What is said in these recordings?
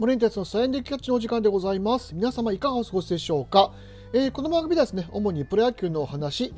モレンテツのサイエンディキャッチのお時間でございます。皆様いかがお過ごしでしょうか、えーこの番組ではですね、主にプロ野球のお話、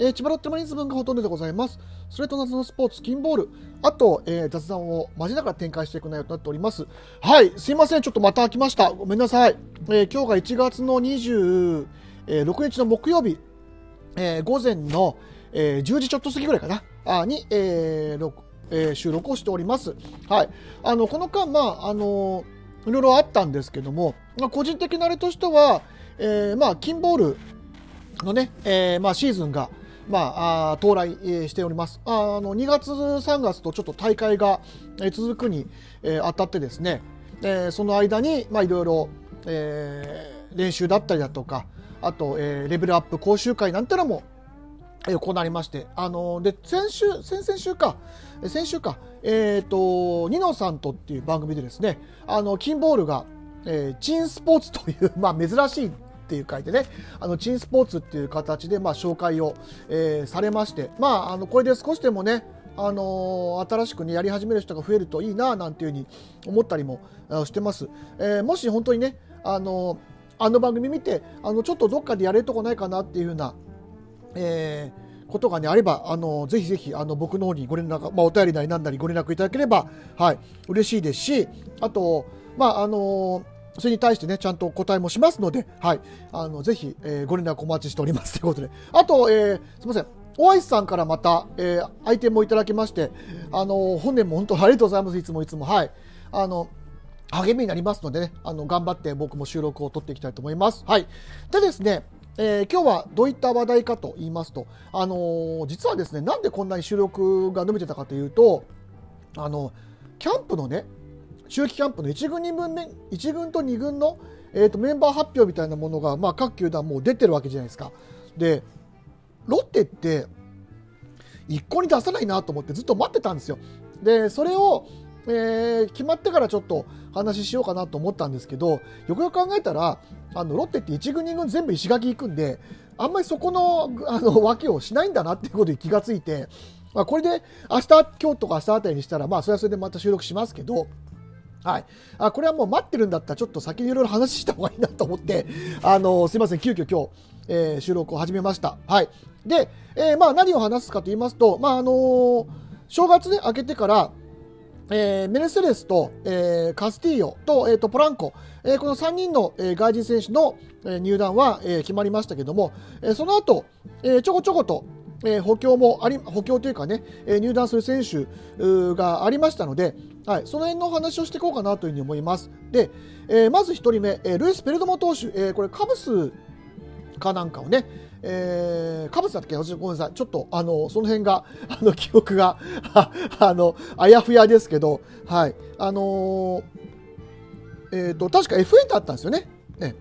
えー千葉ロッテマリーンズ分がほとんどでございます。それと夏のスポーツ、金ボール、あと、えー雑談を交えながら展開していく内容となっております。はい、すいません、ちょっとまた来ました。ごめんなさい。えー今日が1月の26日の木曜日、えー午前の、えー10時ちょっと過ぎぐらいかな、あに、えーえー収録をしております。はい。あの、この間、まあ、あのいろいろあったんですけども、まあ、個人的なあれとしては、えーまあ、金ボールのね、えーまあ、シーズンが、まあ、あ到来、えしております。ああの2月、3月とちょっと大会が、え続くに、えーあたってですね、えーその間に、まあ、いろいろ、え練習だったりだとかあと、えーレベルアップ講習会なんてのも行われまして、あので先週、先々週か、え先週か、えっ、と、ニノさんとっていう番組でですね、あの、金ボールが、えーチンスポーツという、まあ、珍しいっていう書いてね、あの、チンスポーツっていう形で、まあ、紹介を、えーされまして、まあ、あの、これで少しでもね、あの新しくね、やり始める人が増えるといいな、なんていうふうに思ったりもあしてます。えーもし本当にね、あのあの番組見て、あの、ちょっとどっかでやれるとこないかなっていうふうな、えーことがねあればあのぜひぜひあの僕の方にご連絡、まあ、お便りなりなんなりご連絡いただければはい嬉しいですしあとまああのそれに対してねちゃんとお答えもしますのではいあのぜひ、えーご連絡お待ちしております。ということで。あと、えーすみません。大石さんからまた、えー、アイテムをいただきましてあの本年も本当ありがとうございます。いつもいつも。はい。あの励みになりますのでね、あの、頑張って僕も収録を取っていきたいと思います。はい。でですね、えー今日はどういった話題かと言いますと、あのー実はですね、なんでこんなに収録が伸びてたかというと、あの、キャンプのね、秋季キャンプの1軍2軍目、1軍と2軍の、えーとメンバー発表みたいなものが、まあ、各球団もう出てるわけじゃないですか。で、ロッテって、一向に出さないなと思ってずっと待ってたんですよ。で、それを、えー決まってからちょっと話しようかなと思ったんですけど、よくよく考えたら、あのロッテって1軍、2軍全部石垣行くんで、あんまりそこのあの訳をしないんだなっていうことに気がついて、まあ、これで明日、今日とか明日あたりにしたら、まあ、それはそれでまた収録しますけど、はい。あ、これはもう待ってるんだったら、ちょっと先にいろいろ話した方がいいなと思って、あの、すいません、急遽今日、えー収録を始めました。はい。で、えーまあ何を話すかと言いますと、まああのー正月ね、明けてから、えーメネセレスと、えーカスティーヨと,、えーとポランコ、えーこの3人の、えー外人選手の、えー入団は、えー決まりましたけども、えーその後、えーちょこちょこと、えー補強もあり補強というかね、えー入団する選手がありましたので、はい、その辺のお話をしていこうかなというふうに思います。で、えーまず1人目、えールイス・ペルドモ投手、えーこれカブスかなんかをね、えー、カブスだったっけ？私ごめんなさい。ちょっと、あの、その辺が、あの、記憶が、あの、あやふやですけど、はい。あのーえっ、と、確か FA だったんですよね。ね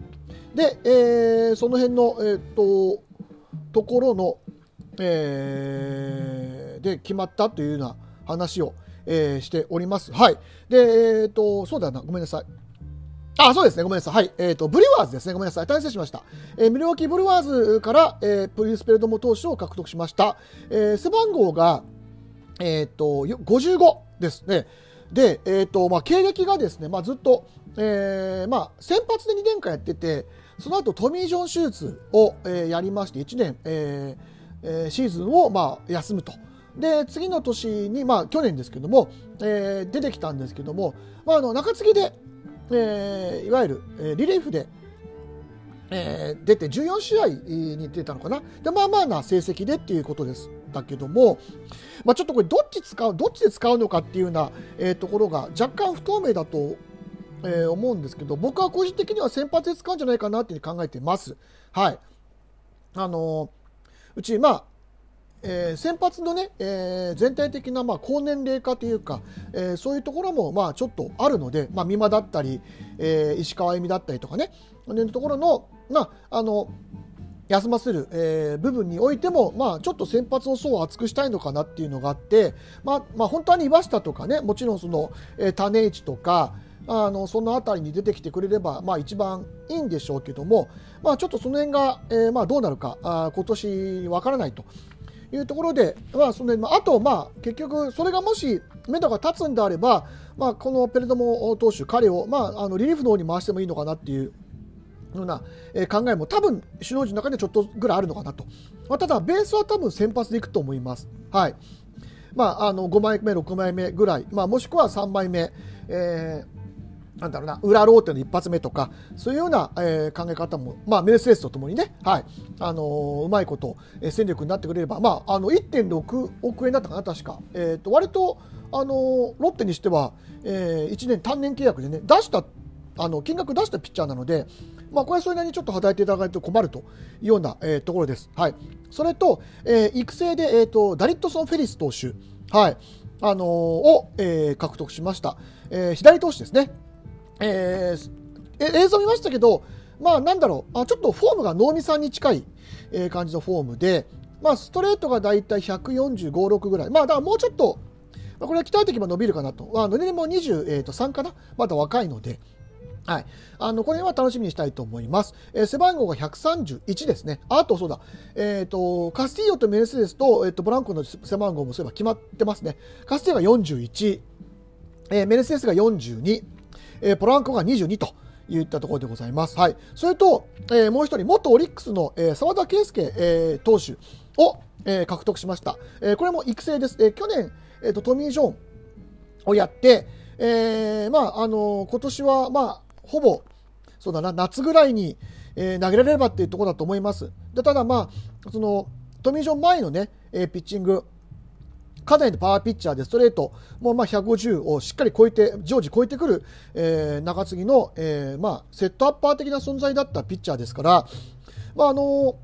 で、えーその辺の、えっ、と、ところの、えーで、決まったというような話を、えーしております。はい。で、えっ、と、そうだな、ごめんなさい。あ、そうですね。ごめんなさい。はい。えっ、と、ブリュワーズですね。ごめんなさい。大変しました。えーミルウォーキーブルワーズから、えープリンスペルドモ投手を獲得しました。えー背番号が、えっ、と、55ですね。で、えっ、と、まあ、経歴がですね、まあ、ずっと、えーまあ、先発で2年間やってて、その後トミー・ジョン手術を、えーやりまして、1年、えーえーシーズンを、まあ、休むと。で、次の年に、まあ、去年ですけども、えー出てきたんですけども、まあ、あの、中継ぎで、えーいわゆる、えーリレーフで、えー出て14試合に出たのかなでまあまあな成績でっていうことですだけども、まあ、ちょっとこれどっち使うどっちで使うのかっていうような、えーところが若干不透明だと、えー思うんですけど僕は個人的には先発で使うんじゃないかなって考えてます。はいあのーうちまあえー先発のね、えー全体的なまあ高年齢化というか、えーそういうところもまあちょっとあるので、まあ、美馬だったり、えー石川由美だったりとかね、そういうところの、まあ、あの休ませる、えー部分においても、まあ、ちょっと先発の層を厚くしたいのかなっていうのがあって、まあまあ、本当はね岩下とかねもちろんその、えー種市とかあのその辺りに出てきてくれれば、まあ、一番いいんでしょうけども、まあ、ちょっとその辺が、えーまあ、どうなるかあ今年わからないと。いうところで、まあそのあ、と、まあ、結局、それがもし目処が立つんであれば、まあ、このペルドモ投手、彼を、まあ、あのリリーフの方に回してもいいのかなっていうような、考えも多分首脳陣の中でちょっとぐらいあるのかなと、まあ、ただ、ベースは多分先発でいくと思います。はい。まあ、あの5枚目、6枚目ぐらい、まあ、もしくは3枚目、えーなんだろうな、裏ローテの一発目とか、そういうような、えー、考え方も、まあ、メルセデスとともにね、はい、あのー、うまいこと、えー、戦力になってくれれば、まあ、あの、1.6億円だったかな、確か。えっ、ー、と、割と、あのー、ロッテにしては、えー、1年単年契約でね、出した、あの、金額出したピッチャーなので、まあ、これはそれなりにちょっと働いていただかないと困るというような、えー、ところです。はい。それと、えー、育成で、えっ、ー、と、ダリットソン・フェリス投手、はい、あのー、を、えー、獲得しました。えー、左投手ですね。えー、映像見ましたけど、まあなんだろう、あちょっとフォームが能見さんに近い、えー、感じのフォームで、まあストレートがだいたい145、6ぐらい。まあだからもうちょっと、まあ、これは鍛えていけば伸びるかなと。あの年齢も23かな？まだ若いので。はい。あの、これは楽しみにしたいと思います。えー、背番号が131ですね。あと、そうだ。えっ、ー、と、カスティーヨとメルセデスと、えっ、ー、と、ブランコの背番号もそういえば決まってますね。カスティーヨが41、えー、メルセデスが42、えー、ポランコが22といったところでございます。はい、それと、えー、もう一人、元オリックスの澤、えー、田圭佑、えー、投手を、えー、獲得しました。えー、これも育成です。えー、去年、えーと、トミー・ジョーンをやって、えーまああの、今年は、まあ、ほぼそうだな夏ぐらいに、えー、投げられればっていうところだと思います。でただ、まあ、そのトミー・ジョン前のね、えー、ピッチングかなりのパワーピッチャーでストレートもまあ150をしっかり超えて常時超えてくる、えー、中継ぎの、えーまあ、セットアッパー的な存在だったピッチャーですから、まああの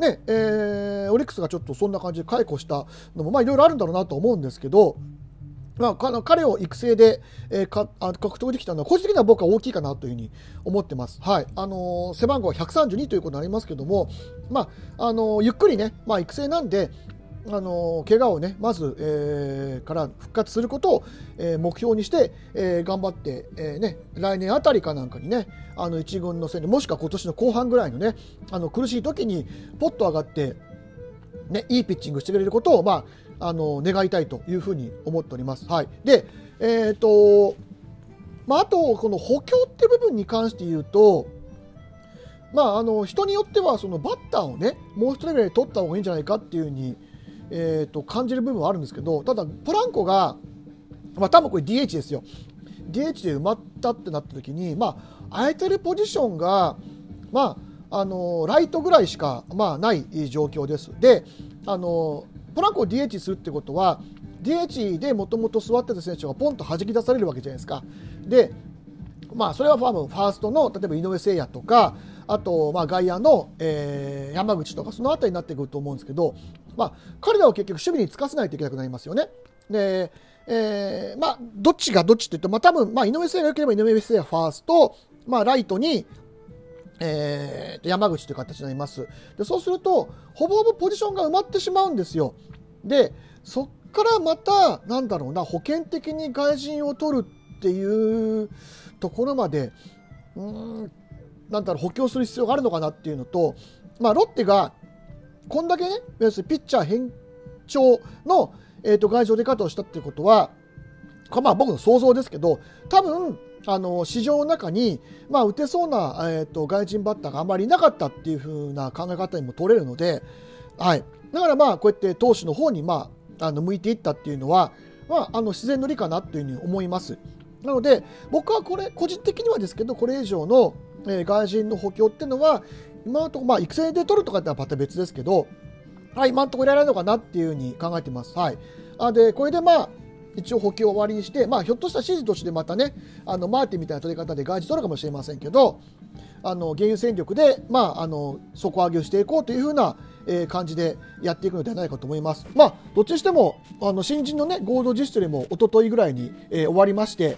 ねえー、オリックスがちょっとそんな感じで解雇したのもいろいろあるんだろうなと思うんですけど。まあ、彼を育成で、えー、か獲得できたのは個人的には僕は大きいかなというふうに思ってます。はいあのー、背番号は132ということになりますけども、まああのー、ゆっくりね、まあ、育成なんで、あの怪我をねまず、えー、から復活することを、えー、目標にして、えー、頑張って、えーね、来年あたりかなんかにねあの1軍の戦でもしくは今年の後半ぐらいのねあの苦しい時にポッと上がって、ね、いいピッチングしてくれることを、まあ、あの願いたいというふうに思っております。はい、で、えーとまあ、あとこの補強って部分に関して言うとまあ、あの人によってはそのバッターをねもう一人ぐらい取った方がいいんじゃないかっていうふうにえーと、感じる部分はあるんですけどただポランコが、まあ、多分これ DH ですよ DH で埋まったってなった時に、まあ、空いてるポジションが、まあ、あのライトぐらいしか、まあ、ない状況です。であのポランコを DH するってことは DH でもともと座ってた選手がポンと弾き出されるわけじゃないですか。でまあ、それはファームファーストの例えば井上誠也とかあとまあ外野の、えー、山口とかその辺りになってくると思うんですけどまあ、彼らを結局守備につかせないといけなくなりますよね。で、えー、まあ、どっちがどっちって言うと、まあ、多分、まあ、井上誠が良ければ井上誠也ファースト、まあ、ライトに、えー、山口という形になります。で、そうすると、ほぼほぼポジションが埋まってしまうんですよ。で、そっからまた、なんだろうな、保険的に外人を取るっていうところまで、うん、なんだろう、補強する必要があるのかなっていうのと、まあ、ロッテが、こんだけね、要するにピッチャー変調の、えーと、外場出方をしたっていうことは、まあ僕の想像ですけど、多分、あの市場の中に、まあ、打てそうな、えーと、外人バッターがあまりいなかったっていう風な考え方にも取れるので、はい、だからまあこうやって投手の方に、まあ、あの向いていったっていうのは、まあ、あの自然の理かなというふうに思います。なので僕はこれ個人的にはですけどこれ以上の、え、外人の補強っていうのは今のところ、まあ、育成で取るとかってはまた別ですけど、はい、今のところやられるのかなっていうふうに考えてます。はい。あで、これでまあ、一応補強を終わりにして、まあ、ひょっとしたら指示としてまたね、あのマーティンみたいな取り方で外事取るかもしれませんけど、あの原油戦力で、まあ、あの底上げをしていこうというふうな、えー、感じでやっていくのではないかと思います。まあ、どっちにしてもあの新人の、ね、ゴールド実質よりも一昨日ぐらいに、えー、終わりまして、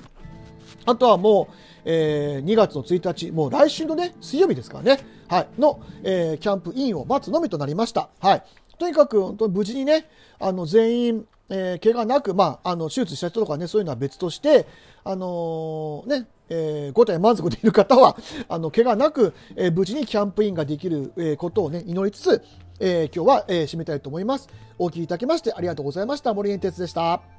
あとはもう、えー、2月の1日、もう来週のね、水曜日ですからね、はい、の、えー、キャンプインを待つのみとなりました。はい。とにかく、本当無事にね、あの、全員、えー、怪我なく、まあ、あの手術した人とかねそういうのは別として、あのー、ねえー、5体満足でいる方はあの怪我なく、えー、無事にキャンプインができる、えー、ことを、ね、祈りつつ、えー、今日は、えー、締めたいと思います。お聞きいただきましてありがとうございました。森エンテツでした。